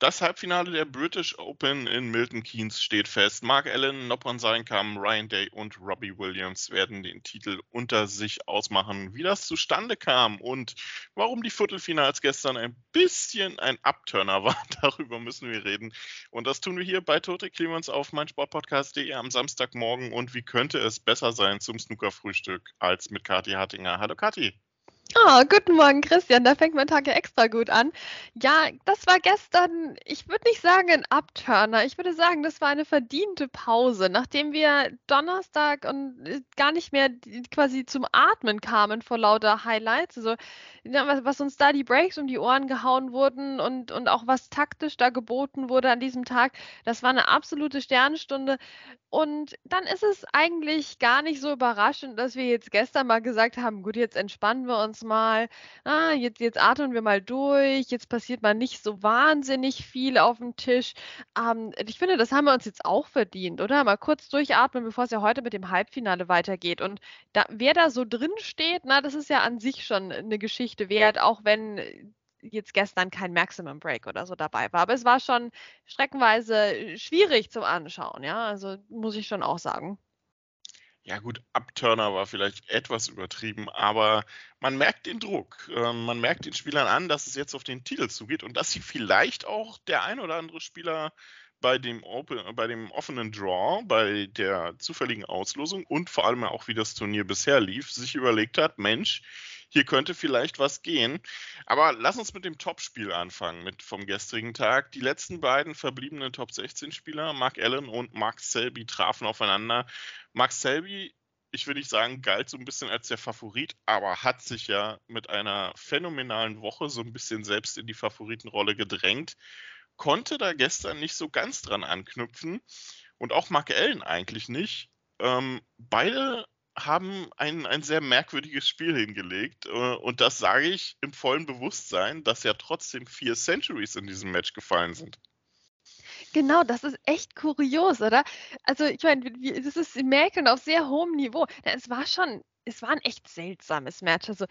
Das Halbfinale der British Open in Milton Keynes steht fest. Mark Allen, Nopon Seinkam, Ryan Day und Robbie Williams werden den Titel unter sich ausmachen. Wie das zustande kam und warum die Viertelfinals gestern ein bisschen ein Abturner war, darüber müssen wir reden. Und das tun wir hier bei Tote Clemens auf meinsportpodcast.de am Samstagmorgen. Und wie könnte es besser sein zum Snooker-Frühstück als mit Kathi Hartinger? Hallo Kathi. Oh, guten Morgen, Christian. Da fängt mein Tag ja extra gut an. Ja, das war gestern, ich würde nicht sagen ein Upturner. Ich würde sagen, das war eine verdiente Pause, nachdem wir Donnerstag und äh, gar nicht mehr quasi zum Atmen kamen vor lauter Highlights. Also, was, uns da die Breaks um die Ohren gehauen wurden und, und auch was taktisch da geboten wurde an diesem Tag, das war eine absolute Sternstunde. Und dann ist es eigentlich gar nicht so überraschend, dass wir jetzt gestern mal gesagt haben, gut, jetzt entspannen wir uns mal, ah, jetzt, jetzt atmen wir mal durch, jetzt passiert mal nicht so wahnsinnig viel auf dem Tisch. Ähm, ich finde, das haben wir uns jetzt auch verdient, oder? Mal kurz durchatmen, bevor es ja heute mit dem Halbfinale weitergeht. Und da, wer da so drin steht, na, das ist ja an sich schon eine Geschichte wert, auch wenn jetzt gestern kein Maximum Break oder so dabei war. Aber es war schon streckenweise schwierig zum Anschauen, ja. Also muss ich schon auch sagen. Ja gut, Upturner war vielleicht etwas übertrieben, aber man merkt den Druck. Ähm, man merkt den Spielern an, dass es jetzt auf den Titel zugeht und dass sie vielleicht auch der ein oder andere Spieler bei dem, Open, bei dem offenen Draw, bei der zufälligen Auslosung und vor allem auch, wie das Turnier bisher lief, sich überlegt hat, Mensch, hier könnte vielleicht was gehen. Aber lass uns mit dem Topspiel anfangen, mit vom gestrigen Tag. Die letzten beiden verbliebenen Top 16 Spieler, Mark Allen und Mark Selby, trafen aufeinander. Mark Selby ich will nicht sagen, galt so ein bisschen als der Favorit, aber hat sich ja mit einer phänomenalen Woche so ein bisschen selbst in die Favoritenrolle gedrängt. Konnte da gestern nicht so ganz dran anknüpfen und auch Mark Allen eigentlich nicht. Ähm, beide haben ein, ein sehr merkwürdiges Spiel hingelegt. Äh, und das sage ich im vollen Bewusstsein, dass ja trotzdem vier Centuries in diesem Match gefallen sind. Genau, das ist echt kurios, oder? Also, ich meine, das ist Merkeln auf sehr hohem Niveau. Es war schon, es war ein echt seltsames Match. Also,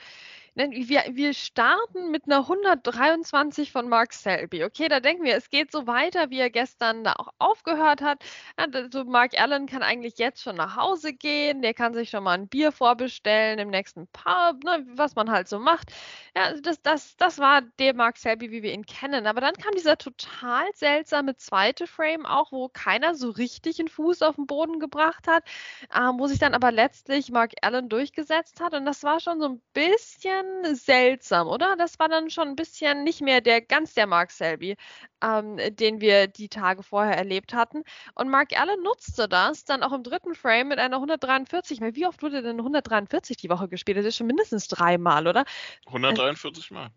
wir, wir starten mit einer 123 von Mark Selby. Okay, da denken wir, es geht so weiter, wie er gestern da auch aufgehört hat. Also Mark Allen kann eigentlich jetzt schon nach Hause gehen, der kann sich schon mal ein Bier vorbestellen im nächsten Pub, ne, was man halt so macht. Ja, also das, das, das war der Mark Selby, wie wir ihn kennen. Aber dann kam dieser total seltsame zweite Frame auch, wo keiner so richtig einen Fuß auf den Boden gebracht hat, äh, wo sich dann aber letztlich Mark Allen durchgesetzt hat. Und das war schon so ein bisschen seltsam, oder? Das war dann schon ein bisschen nicht mehr der ganz der Mark Selby, ähm, den wir die Tage vorher erlebt hatten. Und Mark Allen nutzte das dann auch im dritten Frame mit einer 143. Wie oft wurde denn 143 die Woche gespielt? Das ist schon mindestens dreimal, oder? 143 Mal.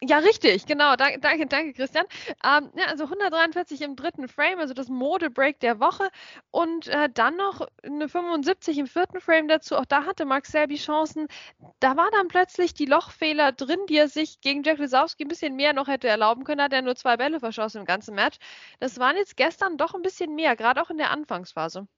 Ja, richtig, genau. Danke, danke, danke Christian. Ähm, ja, also 143 im dritten Frame, also das Mode-Break der Woche. Und äh, dann noch eine 75 im vierten Frame dazu. Auch da hatte Mark Selby Chancen. Da war dann plötzlich die Lochfehler drin, die er sich gegen Jack Lisowski ein bisschen mehr noch hätte erlauben können. Hat er nur zwei Bälle verschossen im ganzen Match. Das waren jetzt gestern doch ein bisschen mehr, gerade auch in der Anfangsphase.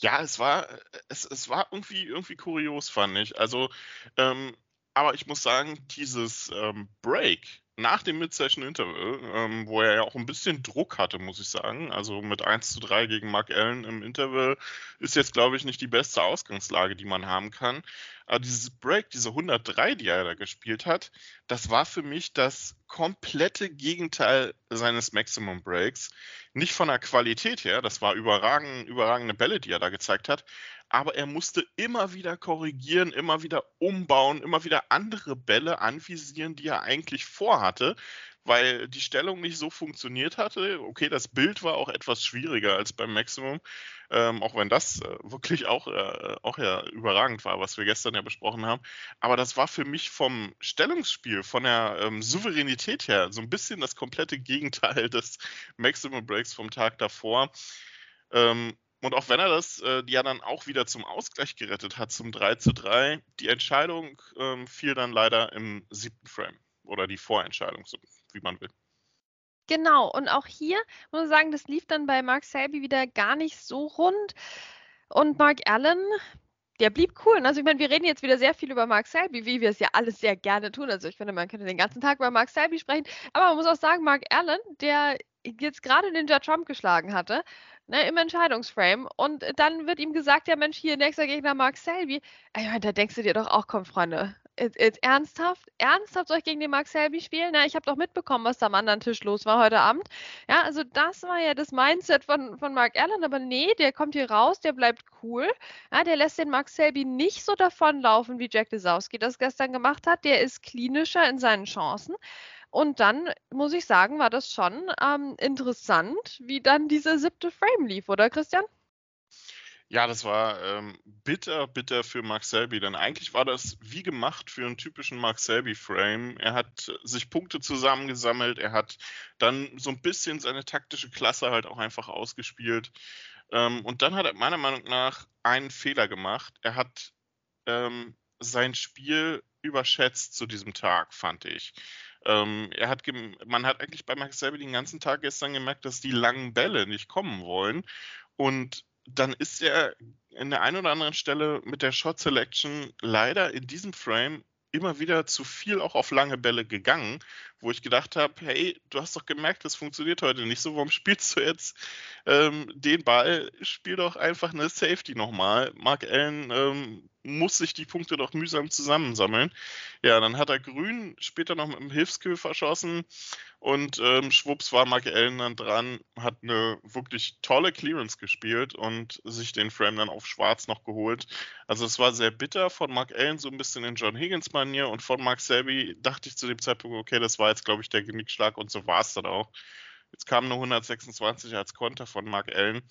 Ja, es war, es, es war irgendwie, irgendwie kurios, fand ich. Also, ähm, aber ich muss sagen, dieses ähm, Break nach dem Mid-Session-Interval, ähm, wo er ja auch ein bisschen Druck hatte, muss ich sagen, also mit 1 zu 3 gegen Mark Allen im Interval, ist jetzt, glaube ich, nicht die beste Ausgangslage, die man haben kann. Aber dieses Break, diese 103, die er da gespielt hat, das war für mich das komplette Gegenteil seines Maximum Breaks. Nicht von der Qualität her, das war überragend, überragende Bälle, die er da gezeigt hat, aber er musste immer wieder korrigieren, immer wieder umbauen, immer wieder andere Bälle anvisieren, die er eigentlich vorhatte, weil die Stellung nicht so funktioniert hatte. Okay, das Bild war auch etwas schwieriger als beim Maximum, ähm, auch wenn das äh, wirklich auch, äh, auch ja überragend war, was wir gestern ja besprochen haben. Aber das war für mich vom Stellungsspiel, von der ähm, Souveränität her so ein bisschen das komplette Gegenteil des Maximum Breaks vom Tag davor. Ähm, und auch wenn er das äh, ja dann auch wieder zum Ausgleich gerettet hat, zum 3 zu 3, die Entscheidung ähm, fiel dann leider im siebten Frame. Oder die Vorentscheidung, so wie man will. Genau, und auch hier muss man sagen, das lief dann bei Mark Selby wieder gar nicht so rund. Und Mark Allen, der blieb cool. Also ich meine, wir reden jetzt wieder sehr viel über Mark Selby, wie wir es ja alles sehr gerne tun. Also ich finde, man könnte den ganzen Tag über Mark Selby sprechen. Aber man muss auch sagen, Mark Allen, der jetzt gerade den Ninja Trump geschlagen hatte, ne, im Entscheidungsframe. Und dann wird ihm gesagt, ja Mensch, hier nächster Gegner Mark Selby. Ich meine, da denkst du dir doch auch, komm Freunde, Jetzt, jetzt, ernsthaft? Ernsthaft soll ich gegen den Mark Selby spielen? Na, ich habe doch mitbekommen, was da am anderen Tisch los war heute Abend. Ja, also das war ja das Mindset von, von Mark Allen, aber nee, der kommt hier raus, der bleibt cool. Ja, der lässt den Mark Selby nicht so davonlaufen, wie Jack Desowski das gestern gemacht hat. Der ist klinischer in seinen Chancen. Und dann muss ich sagen, war das schon ähm, interessant, wie dann dieser siebte Frame lief, oder Christian? Ja, das war ähm, bitter, bitter für Mark Selby, denn eigentlich war das wie gemacht für einen typischen Mark Selby-Frame. Er hat sich Punkte zusammengesammelt, er hat dann so ein bisschen seine taktische Klasse halt auch einfach ausgespielt. Ähm, und dann hat er meiner Meinung nach einen Fehler gemacht. Er hat ähm, sein Spiel überschätzt zu diesem Tag, fand ich. Ähm, er hat man hat eigentlich bei Mark Selby den ganzen Tag gestern gemerkt, dass die langen Bälle nicht kommen wollen. Und dann ist er in der einen oder anderen Stelle mit der Shot Selection leider in diesem Frame immer wieder zu viel auch auf lange Bälle gegangen, wo ich gedacht habe, hey, du hast doch gemerkt, das funktioniert heute nicht so, warum spielst du jetzt ähm, den Ball? Spiel doch einfach eine Safety nochmal. Mark Allen ähm, muss sich die Punkte doch mühsam zusammensammeln. Ja, dann hat er Grün später noch mit einem Hilfskill verschossen und ähm, schwupps war Mark Allen dann dran, hat eine wirklich tolle Clearance gespielt und sich den Frame dann auf Schwarz noch geholt. Also es war sehr bitter von Mark Allen, so ein bisschen in John Higgins Manier und von Mark Selby dachte ich zu dem Zeitpunkt, okay, das war jetzt glaube ich der Genickschlag und so war es dann auch. Jetzt kam eine 126 als Konter von Mark Allen.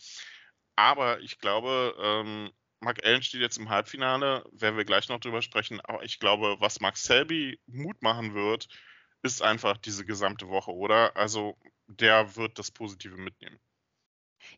Aber ich glaube, ähm, Mark Allen steht jetzt im Halbfinale, werden wir gleich noch drüber sprechen. Aber ich glaube, was Mark Selby Mut machen wird, ist einfach diese gesamte Woche, oder? Also der wird das Positive mitnehmen.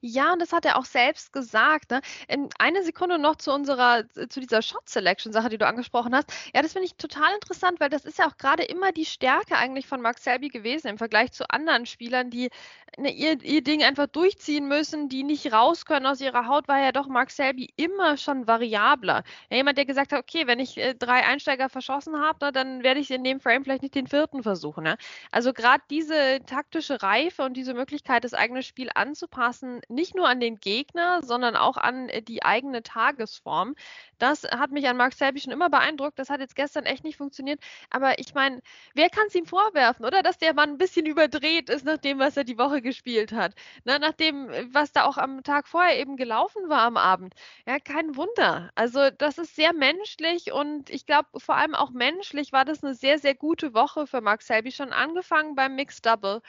Ja, und das hat er auch selbst gesagt. Ne? In eine Sekunde noch zu unserer, zu dieser Shot Selection Sache, die du angesprochen hast. Ja, das finde ich total interessant, weil das ist ja auch gerade immer die Stärke eigentlich von Mark Selby gewesen im Vergleich zu anderen Spielern, die ne, ihr, ihr Ding einfach durchziehen müssen, die nicht raus können aus ihrer Haut, war ja doch Mark Selby immer schon variabler. Ja, jemand, der gesagt hat, okay, wenn ich äh, drei Einsteiger verschossen habe, ne, dann werde ich in dem Frame vielleicht nicht den vierten versuchen. Ne? Also gerade diese taktische Reife und diese Möglichkeit, das eigene Spiel anzupassen, nicht nur an den Gegner, sondern auch an äh, die eigene Tagesform. Das hat mich an Mark Selby schon immer beeindruckt. Das hat jetzt gestern echt nicht funktioniert. Aber ich meine, wer kann es ihm vorwerfen, oder? Dass der Mann ein bisschen überdreht ist nach dem, was er die Woche gespielt hat. Na, nach dem, was da auch am Tag vorher eben gelaufen war am Abend. Ja, kein Wunder. Also, das ist sehr menschlich und ich glaube, vor allem auch menschlich war das eine sehr, sehr gute Woche für Mark Selby. Schon angefangen beim Mixed Double.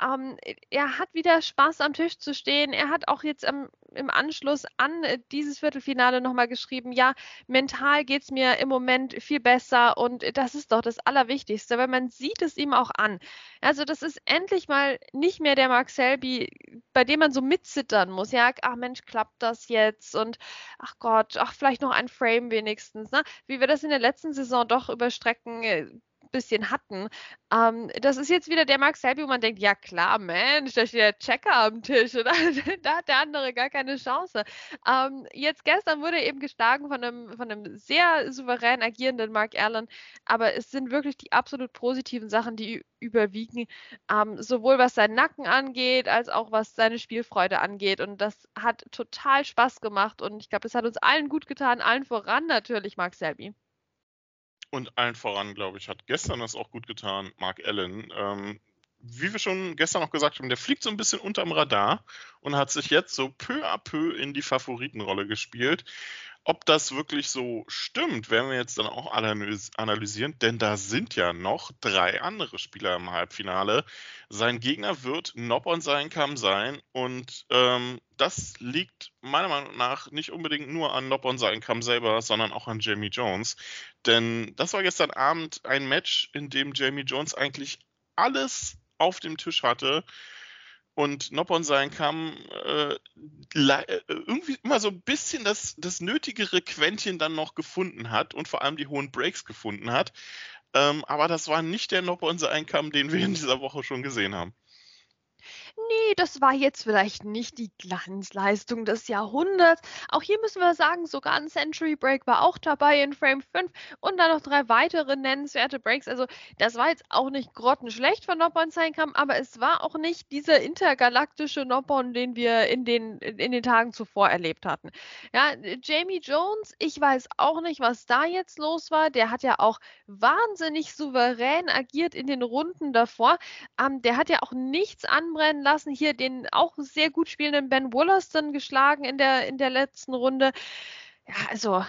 Ähm, er hat wieder Spaß am Tisch zu stehen. Er hat auch jetzt am, im Anschluss an äh, dieses Viertelfinale nochmal geschrieben, ja, mental geht es mir im Moment viel besser und das ist doch das Allerwichtigste, weil man sieht es ihm auch an. Also das ist endlich mal nicht mehr der Mark Selby, bei dem man so mitzittern muss. Ja, ach Mensch, klappt das jetzt? Und ach Gott, ach vielleicht noch ein Frame wenigstens. Ne? Wie wir das in der letzten Saison doch über Strecken äh, bisschen hatten. Ähm, das ist jetzt wieder der Mark Selby, wo man denkt, ja klar, Mensch, da steht der Checker am Tisch. Oder? da hat der andere gar keine Chance. Ähm, jetzt gestern wurde er eben geschlagen von einem, von einem sehr souverän agierenden Mark Allen. Aber es sind wirklich die absolut positiven Sachen, die überwiegen. Ähm, sowohl was seinen Nacken angeht, als auch was seine Spielfreude angeht. Und das hat total Spaß gemacht. Und ich glaube, das hat uns allen gut getan, allen voran natürlich Mark Selby. Und allen voran, glaube ich, hat gestern das auch gut getan, Mark Allen. Ähm, wie wir schon gestern noch gesagt haben, der fliegt so ein bisschen unterm Radar und hat sich jetzt so peu à peu in die Favoritenrolle gespielt. Ob das wirklich so stimmt, werden wir jetzt dann auch analysieren, denn da sind ja noch drei andere Spieler im Halbfinale. Sein Gegner wird Nopon sein Kam sein und ähm, das liegt meiner Meinung nach nicht unbedingt nur an Nopon sein Kam selber, sondern auch an Jamie Jones. Denn das war gestern Abend ein Match, in dem Jamie Jones eigentlich alles auf dem Tisch hatte und Noppon sein kam, äh, äh, irgendwie immer so ein bisschen das, das nötigere Quäntchen dann noch gefunden hat und vor allem die hohen Breaks gefunden hat. Ähm, aber das war nicht der Noppon sein kam, den wir in dieser Woche schon gesehen haben. Nee, das war jetzt vielleicht nicht die Glanzleistung des Jahrhunderts. Auch hier müssen wir sagen, sogar ein Century Break war auch dabei in Frame 5 und dann noch drei weitere nennenswerte Breaks. Also das war jetzt auch nicht grottenschlecht von Noppon Seinkam, aber es war auch nicht dieser intergalaktische Noppon, den wir in den, in den Tagen zuvor erlebt hatten. Ja, Jamie Jones, ich weiß auch nicht, was da jetzt los war. Der hat ja auch wahnsinnig souverän agiert in den Runden davor. Ähm, der hat ja auch nichts anbrennen lassen. Hier den auch sehr gut spielenden Ben Wollaston geschlagen in der, in der letzten Runde. Ja, also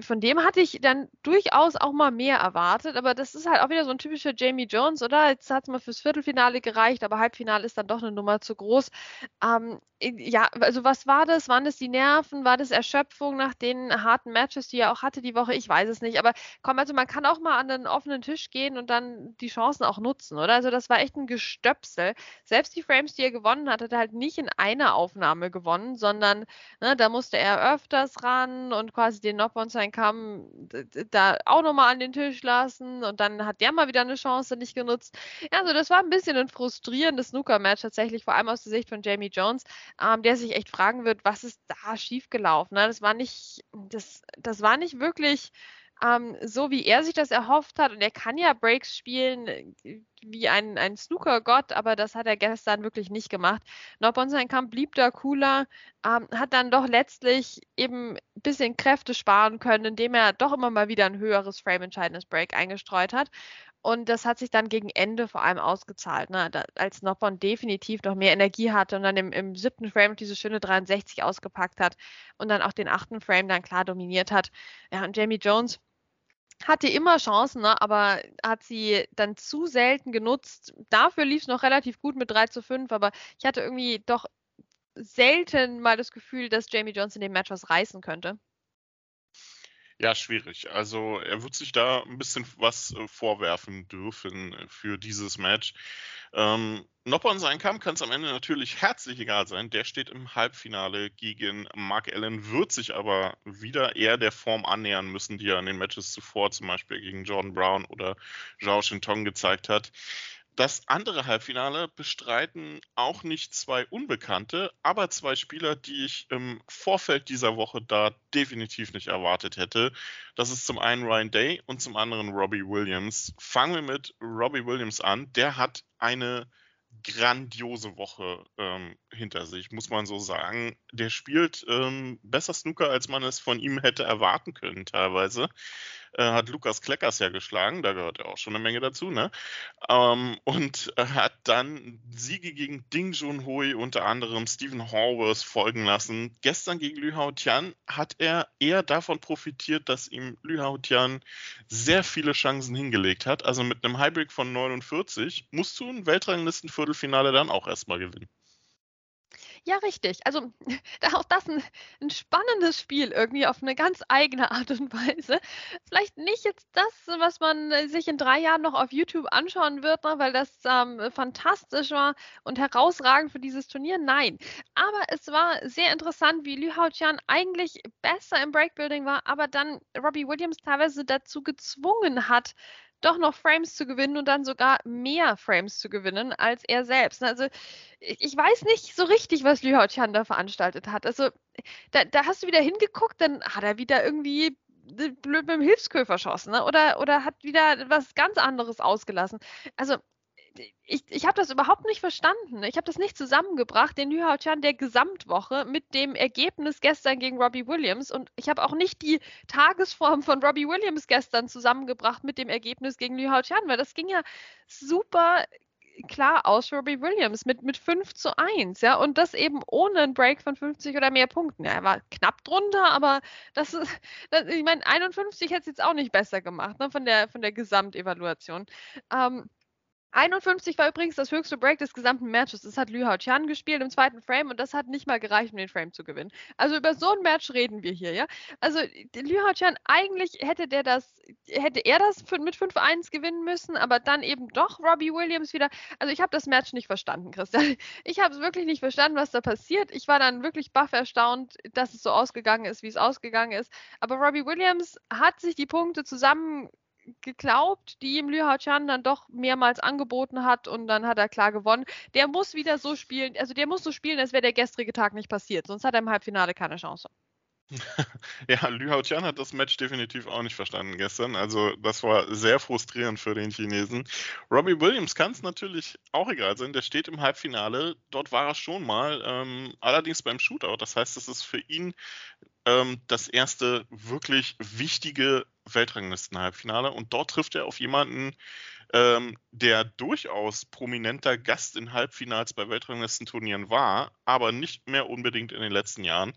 von dem hatte ich dann durchaus auch mal mehr erwartet, aber das ist halt auch wieder so ein typischer Jamie Jones, oder? Jetzt hat es mal fürs Viertelfinale gereicht, aber Halbfinale ist dann doch eine Nummer zu groß. Ähm, ja, also was war das? Waren das die Nerven? War das Erschöpfung nach den harten Matches, die er auch hatte die Woche? Ich weiß es nicht. Aber komm, also man kann auch mal an den offenen Tisch gehen und dann die Chancen auch nutzen, oder? Also das war echt ein Gestöpsel. Selbst die Frames, die er gewonnen hat, hat er halt nicht in einer Aufnahme gewonnen, sondern ne, da musste er öfters ran und quasi den Knock on sein Kamm da auch nochmal an den Tisch lassen und dann hat der mal wieder eine Chance nicht genutzt. Ja, also das war ein bisschen ein frustrierendes Snooker-Match tatsächlich, vor allem aus der Sicht von Jamie Jones ähm, der sich echt fragen wird, was ist da schiefgelaufen? Ne? Das war nicht, das, das war nicht wirklich ähm, so, wie er sich das erhofft hat. Und er kann ja Breaks spielen äh, wie ein, ein Snooker-Gott, aber das hat er gestern wirklich nicht gemacht. Kampf blieb da cooler, ähm, hat dann doch letztlich eben ein bisschen Kräfte sparen können, indem er doch immer mal wieder ein höheres Frame-entscheidendes Break eingestreut hat. Und das hat sich dann gegen Ende vor allem ausgezahlt, ne? da, als Noppon definitiv noch mehr Energie hatte und dann im, im siebten Frame diese schöne 63 ausgepackt hat und dann auch den achten Frame dann klar dominiert hat. Ja, und Jamie Jones hatte immer Chancen, ne? aber hat sie dann zu selten genutzt. Dafür lief es noch relativ gut mit 3 zu 5, aber ich hatte irgendwie doch selten mal das Gefühl, dass Jamie Jones in dem Match was reißen könnte. Ja, schwierig. Also er wird sich da ein bisschen was äh, vorwerfen dürfen äh, für dieses Match. Ähm, Noppon sein Kampf kann es am Ende natürlich herzlich egal sein. Der steht im Halbfinale gegen Mark Allen, wird sich aber wieder eher der Form annähern müssen, die er in den Matches zuvor zum Beispiel gegen Jordan Brown oder Zhao Shintong gezeigt hat. Das andere Halbfinale bestreiten auch nicht zwei Unbekannte, aber zwei Spieler, die ich im Vorfeld dieser Woche da definitiv nicht erwartet hätte. Das ist zum einen Ryan Day und zum anderen Robbie Williams. Fangen wir mit Robbie Williams an. Der hat eine grandiose Woche ähm, hinter sich, muss man so sagen. Der spielt ähm, besser Snooker, als man es von ihm hätte erwarten können, teilweise äh, hat Lukas Kleckers ja geschlagen, da gehört ja auch schon eine Menge dazu, ne? Ähm, und äh, hat dann Siege gegen Ding Junhui, unter anderem Stephen Horworth folgen lassen. Gestern gegen Lü Hao Tian hat er eher davon profitiert, dass ihm Lü Hao Tian sehr viele Chancen hingelegt hat. Also mit einem Highbreak von 49 musst du ein Weltranglistenviertelfinale dann auch erstmal gewinnen. Ja, richtig. Also auch das ein, ein, spannendes Spiel irgendwie auf eine ganz eigene Art und Weise. Vielleicht nicht jetzt das, was man äh, sich in drei Jahren noch auf YouTube anschauen wird, ne, weil das ähm, fantastisch war und herausragend für dieses Turnier. Nein. Aber es war sehr interessant, wie Liu Haoqian eigentlich besser im Breakbuilding war, aber dann Robbie Williams teilweise dazu gezwungen hat, doch noch Frames zu gewinnen und dann sogar mehr Frames zu gewinnen als er selbst. Also ich weiß nicht so richtig, was Liu Haotian da veranstaltet hat. Also da, da, hast du wieder hingeguckt, dann hat er wieder irgendwie blöd mit dem Hilfsköfer verschossen ne? oder, oder hat wieder was ganz anderes ausgelassen. Also ich, ich habe das überhaupt nicht verstanden. Ich habe das nicht zusammengebracht, den Yu Chan der Gesamtwoche mit dem Ergebnis gestern gegen Robbie Williams. Und ich habe auch nicht die Tagesform von Robbie Williams gestern zusammengebracht mit dem Ergebnis gegen Liu Chan, weil das ging ja super klar aus Robbie Williams mit, mit 5 zu 1, ja, und das eben ohne einen Break von 50 oder mehr Punkten. Ja, er war knapp drunter, aber das ist, das, ich meine, 51 hätte es jetzt auch nicht besser gemacht, ne, von der, von der Gesamtevaluation. Ähm, 51 war übrigens das höchste Break des gesamten Matches. Das hat Liu Hao Qian gespielt im zweiten Frame und das hat nicht mal gereicht, um den Frame zu gewinnen. Also über so ein Match reden wir hier, ja. Also Liu Hao Qian, eigentlich hätte der das, hätte er das mit 5-1 gewinnen müssen, aber dann eben doch Robbie Williams wieder. Also ich habe das Match nicht verstanden, Christian. Ich habe es wirklich nicht verstanden, was da passiert. Ich war dann wirklich baff erstaunt, dass es so ausgegangen ist, wie es ausgegangen ist. Aber Robbie Williams hat sich die Punkte zusammen geglaubt, die ihm Liu Haochan dann doch mehrmals angeboten hat und dann hat er klar gewonnen. Der muss wieder so spielen, also der muss so spielen, als wäre der gestrige Tag nicht passiert, sonst hat er im Halbfinale keine Chance. Ja, Liu Haotian hat das Match definitiv auch nicht verstanden gestern. Also das war sehr frustrierend für den Chinesen. Robbie Williams kann es natürlich auch egal sein. Der steht im Halbfinale. Dort war er schon mal, ähm, allerdings beim Shootout. Das heißt, es ist für ihn ähm, das erste wirklich wichtige Weltranglisten-Halbfinale. Und dort trifft er auf jemanden, ähm, der durchaus prominenter Gast in Halbfinals bei Weltranglistenturnieren war, aber nicht mehr unbedingt in den letzten Jahren.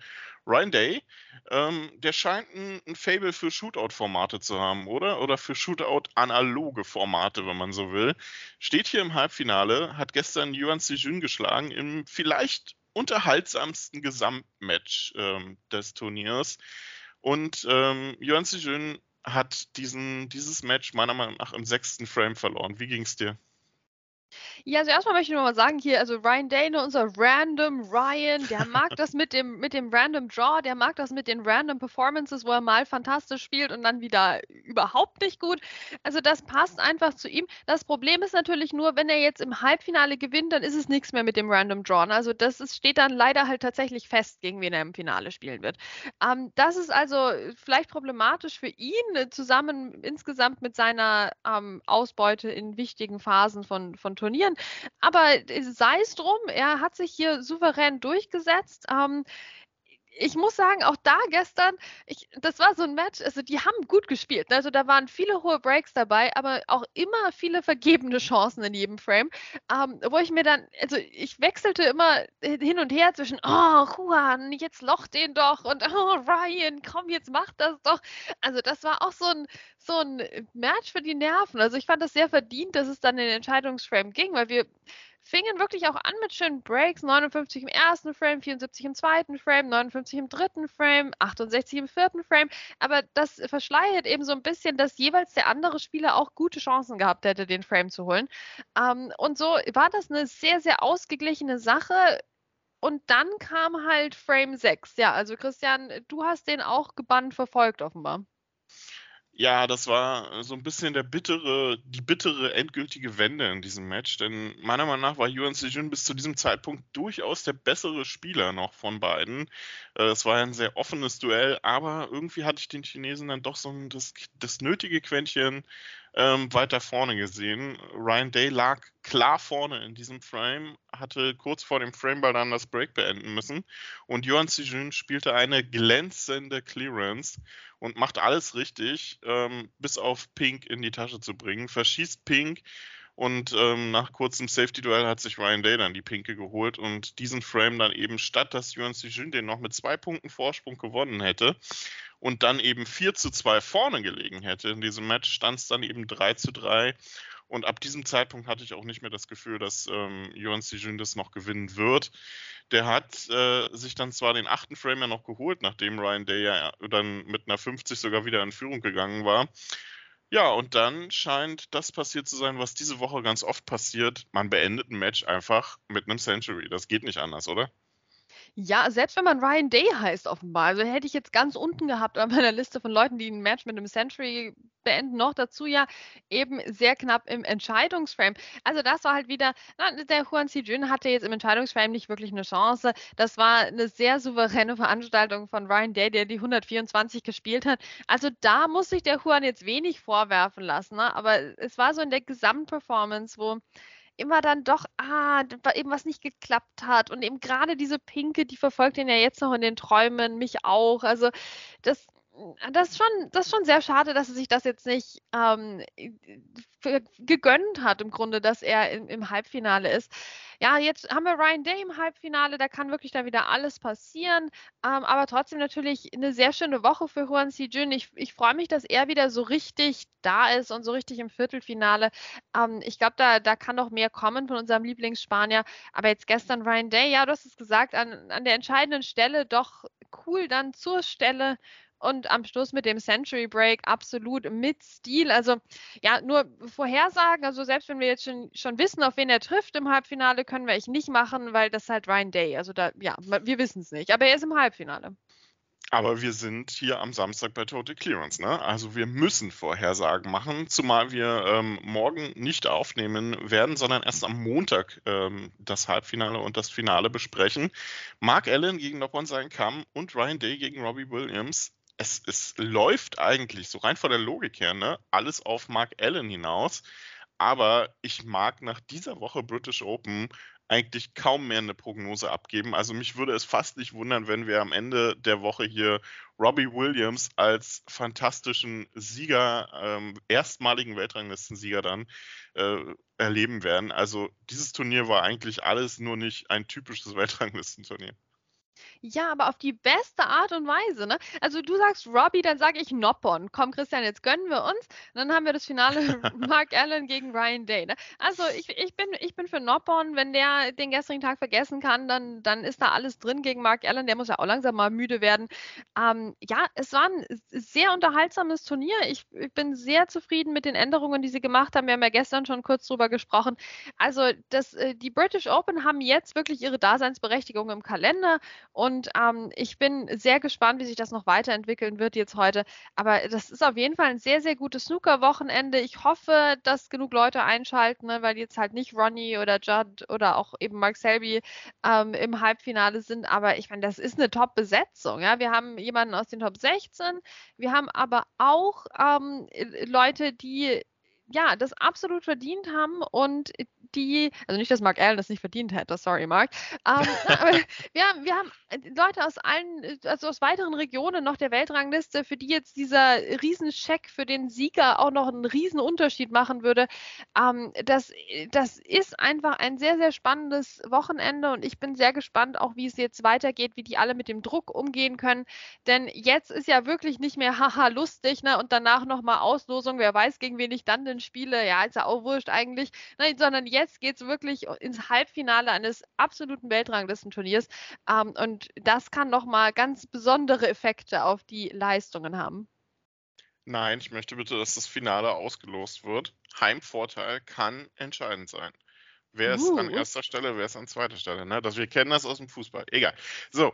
Ryan Day, ähm, der scheint ein, ein Fable für Shootout-Formate zu haben, oder? Oder für Shootout-analoge Formate, wenn man so will. Steht hier im Halbfinale, hat gestern Yuan Sijun geschlagen im vielleicht unterhaltsamsten Gesamtmatch ähm, des Turniers. Und ähm, Yuan Sijun hat diesen, dieses Match meiner Meinung nach im sechsten Frame verloren. Wie ging es dir? Ja, also erstmal möchte ich nochmal sagen, hier, also Ryan Dane, unser Random Ryan, der mag das mit dem, mit dem Random Draw, der mag das mit den Random Performances, wo er mal fantastisch spielt und dann wieder überhaupt nicht gut. Also das passt einfach zu ihm. Das Problem ist natürlich nur, wenn er jetzt im Halbfinale gewinnt, dann ist es nichts mehr mit dem Random Draw. Also das ist, steht dann leider halt tatsächlich fest, gegen wen er im Finale spielen wird. Ähm, das ist also vielleicht problematisch für ihn, zusammen insgesamt mit seiner ähm, Ausbeute in wichtigen Phasen von, von Turnieren. Aber sei es drum, er hat sich hier souverän durchgesetzt. Ähm, ich muss sagen, auch da gestern, ich, das war so ein Match, also die haben gut gespielt. Ne? Also da waren viele hohe Breaks dabei, aber auch immer viele vergebene Chancen in jedem Frame, ähm, wo ich mir dann, also ich wechselte immer hin und her zwischen, oh, Juan, jetzt loch den doch und oh, Ryan, komm, jetzt mach das doch. Also das war auch so ein, so ein Match für die Nerven. Also ich fand das sehr verdient, dass es dann in den Entscheidungsframe ging, weil wir fingen wirklich auch an mit schönen Breaks. 59 im ersten Frame, 74 im zweiten Frame, 59 im dritten Frame, 68 im vierten Frame. Aber das verschleiert eben so ein bisschen, dass jeweils der andere Spieler auch gute Chancen gehabt hätte, den Frame zu holen. Ähm, und so war das eine sehr, sehr ausgeglichene Sache. Und dann kam halt Frame 6. Ja, also Christian, du hast den auch gebannt verfolgt, offenbar. Ja, das war so ein bisschen der bittere, die bittere endgültige Wende in diesem Match, denn meiner Meinung nach war Yuan Sejun bis zu diesem Zeitpunkt durchaus der bessere Spieler noch von beiden. Äh, es war ein sehr offenes Duell, aber irgendwie hatte ich den Chinesen dann doch so ein, das, das nötige Quäntchen ähm, weiter vorne gesehen. Ryan Day lag klar vorne in diesem Frame, hatte kurz vor dem Frameball dann das Break beenden müssen und Yuan Sijun spielte eine glänzende Clearance und macht alles richtig, ähm, bis auf Pink in die Tasche zu bringen. Verschießt Pink und ähm, nach kurzem Safety-Duell hat sich Ryan Day dann die Pinke geholt und diesen Frame dann eben statt, dass Yuan Sijun den noch mit zwei Punkten Vorsprung gewonnen hätte, und dann eben 4 zu 2 vorne gelegen hätte in diesem Match, stand es dann eben 3 zu 3. Und ab diesem Zeitpunkt hatte ich auch nicht mehr das Gefühl, dass ähm, Yuan Sijun das noch gewinnen wird. Der hat äh, sich dann zwar den achten Frame ja noch geholt, nachdem Ryan Day ja dann mit einer 50 sogar wieder in Führung gegangen war. Ja, und dann scheint das passiert zu sein, was diese Woche ganz oft passiert. Man beendet ein Match einfach mit einem Century. Das geht nicht anders, oder? Ja, selbst wenn man Ryan Day heißt offenbar. Also hätte ich jetzt ganz unten gehabt an meiner Liste von Leuten, die ein Match mit einem Century beenden. Noch dazu ja eben sehr knapp im Entscheidungsframe. Also das war halt wieder, na, der Juan Jun hatte jetzt im Entscheidungsframe nicht wirklich eine Chance. Das war eine sehr souveräne Veranstaltung von Ryan Day, der die 124 gespielt hat. Also da muss sich der Juan jetzt wenig vorwerfen lassen. Ne? Aber es war so in der Gesamtperformance, wo immer dann doch, ah, eben was nicht geklappt hat. Und eben gerade diese Pinke, die verfolgt ihn ja jetzt noch in den Träumen, mich auch. Also das, das ist schon, das ist schon sehr schade, dass er sich das jetzt nicht ähm, gegönnt hat, im Grunde, dass er im, im, Halbfinale ist. Ja, jetzt haben wir Ryan Day im Halbfinale, da kann wirklich da wieder alles passieren. Ähm, aber trotzdem natürlich eine sehr schöne Woche für Juan Si Jun. Ich, ich freue mich, dass er wieder so richtig da ist und so richtig im Viertelfinale. Ähm, ich glaube, da, da kann noch mehr kommen von unserem Lieblingsspanier. Aber jetzt gestern Ryan Day, ja, du hast es gesagt, an, an der entscheidenden Stelle doch cool dann zur Stelle und am Schluss mit dem Century Break absolut mit Stil. Also ja, nur Vorhersagen, also selbst wenn wir jetzt schon, schon wissen, auf wen er trifft im Halbfinale, können wir echt nicht machen, weil das ist halt Ryan Day. Also da, ja, wir wissen es nicht, aber er ist im Halbfinale. Aber wir sind hier am Samstag bei Total Clearance, ne? Also wir müssen Vorhersagen machen, zumal wir ähm, morgen nicht aufnehmen werden, sondern erst am Montag ähm, das Halbfinale und das Finale besprechen. Mark Allen gegen Noppon sein Kamm und Ryan Day gegen Robbie Williams. Es, es läuft eigentlich, so rein von der Logik her, ne, alles auf Mark Allen hinaus. Aber ich mag nach dieser Woche British Open eigentlich kaum mehr eine Prognose abgeben. Also mich würde es fast nicht wundern, wenn wir am Ende der Woche hier Robbie Williams als fantastischen Sieger, ähm, erstmaligen Weltranglistensieger dann äh, erleben werden. Also dieses Turnier war eigentlich alles nur nicht ein typisches Weltranglistenturnier. Ja, aber auf die beste Art und Weise, ne? Also du sagst Robbie, dann sage ich Noppon. Komm, Christian, jetzt gönnen wir uns. Und dann haben wir das Finale Mark Allen gegen Ryan Day. Ne? Also ich, ich, bin, ich bin für Noppon. Wenn der den gestrigen Tag vergessen kann, dann, dann ist da alles drin gegen Mark Allen. Der muss ja auch langsam mal müde werden. Ähm, ja, es war ein sehr unterhaltsames Turnier. Ich, ich bin sehr zufrieden mit den Änderungen, die sie gemacht haben. Wir haben ja gestern schon kurz drüber gesprochen. Also das, äh, die British Open haben jetzt wirklich ihre Daseinsberechtigung im Kalender und ähm, ich bin sehr gespannt, wie sich das noch weiterentwickeln wird jetzt heute. Aber das ist auf jeden Fall ein sehr, sehr gutes Snooker-Wochenende. Ich hoffe, dass genug Leute einschalten, ne, weil jetzt halt nicht Ronnie oder Judd oder auch eben Mark Selby ähm, im Halbfinale sind. Aber ich meine, das ist eine Top-Besetzung. Ja? Wir haben jemanden aus den Top 16. Wir haben aber auch ähm, Leute, die ja, das absolut verdient haben und die, also nicht, dass Mark Allen das nicht verdient hätte, sorry Mark, ähm, aber wir haben, wir haben äh, Leute aus allen, äh, also aus weiteren Regionen noch der Weltrangliste, für die jetzt dieser Riesencheck für den Sieger auch noch einen Riesenunterschied machen würde. Ähm, das, das ist einfach ein sehr, sehr spannendes Wochenende und ich bin sehr gespannt, auch wie es jetzt weitergeht, wie die alle mit dem Druck umgehen können, denn jetzt ist ja wirklich nicht mehr haha lustig, ne, und danach nochmal Auslosung, wer weiß, gegen wen ich dann denn spiele, ja, ist ja auch wurscht eigentlich, ne, sondern jetzt jetzt geht es wirklich ins Halbfinale eines absoluten Weltranglistenturniers. Ähm, und das kann nochmal ganz besondere Effekte auf die Leistungen haben. Nein, ich möchte bitte, dass das Finale ausgelost wird. Heimvorteil kann entscheidend sein. Wer ist uh. an erster Stelle, wer ist an zweiter Stelle? Ne? Das, wir kennen das aus dem Fußball. Egal. So,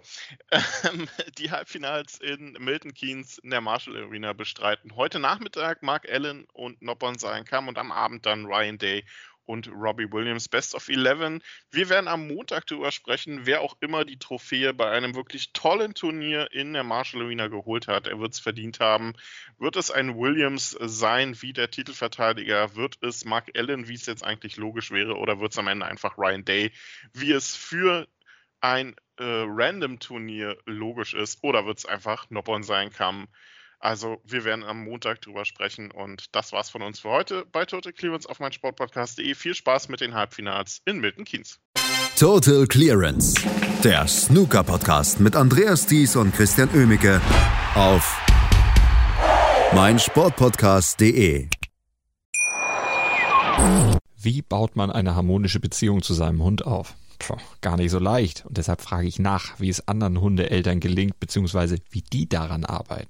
ähm, die Halbfinals in Milton Keynes in der Marshall Arena bestreiten heute Nachmittag Mark Allen und Noppon sein Kam und am Abend dann Ryan Day und Robbie Williams Best of 11. Wir werden am Montag darüber sprechen, wer auch immer die Trophäe bei einem wirklich tollen Turnier in der Marshall Arena geholt hat. Er wird es verdient haben. Wird es ein Williams sein wie der Titelverteidiger? Wird es Mark Allen, wie es jetzt eigentlich logisch wäre? Oder wird es am Ende einfach Ryan Day, wie es für ein äh, Random-Turnier logisch ist? Oder wird es einfach Noppon sein kann? Also wir werden am Montag drüber sprechen und das war's von uns für heute bei Total Clearance auf meinsportpodcast.de. Viel Spaß mit den Halbfinals in Milton Keynes. Total Clearance, der Snooker-Podcast mit Andreas Thies und Christian Oemicke auf meinsportpodcast.de. Wie baut man eine harmonische Beziehung zu seinem Hund auf? Puh, gar nicht so leicht. Und deshalb frage ich nach, wie es anderen Hundeeltern gelingt, beziehungsweise wie die daran arbeiten.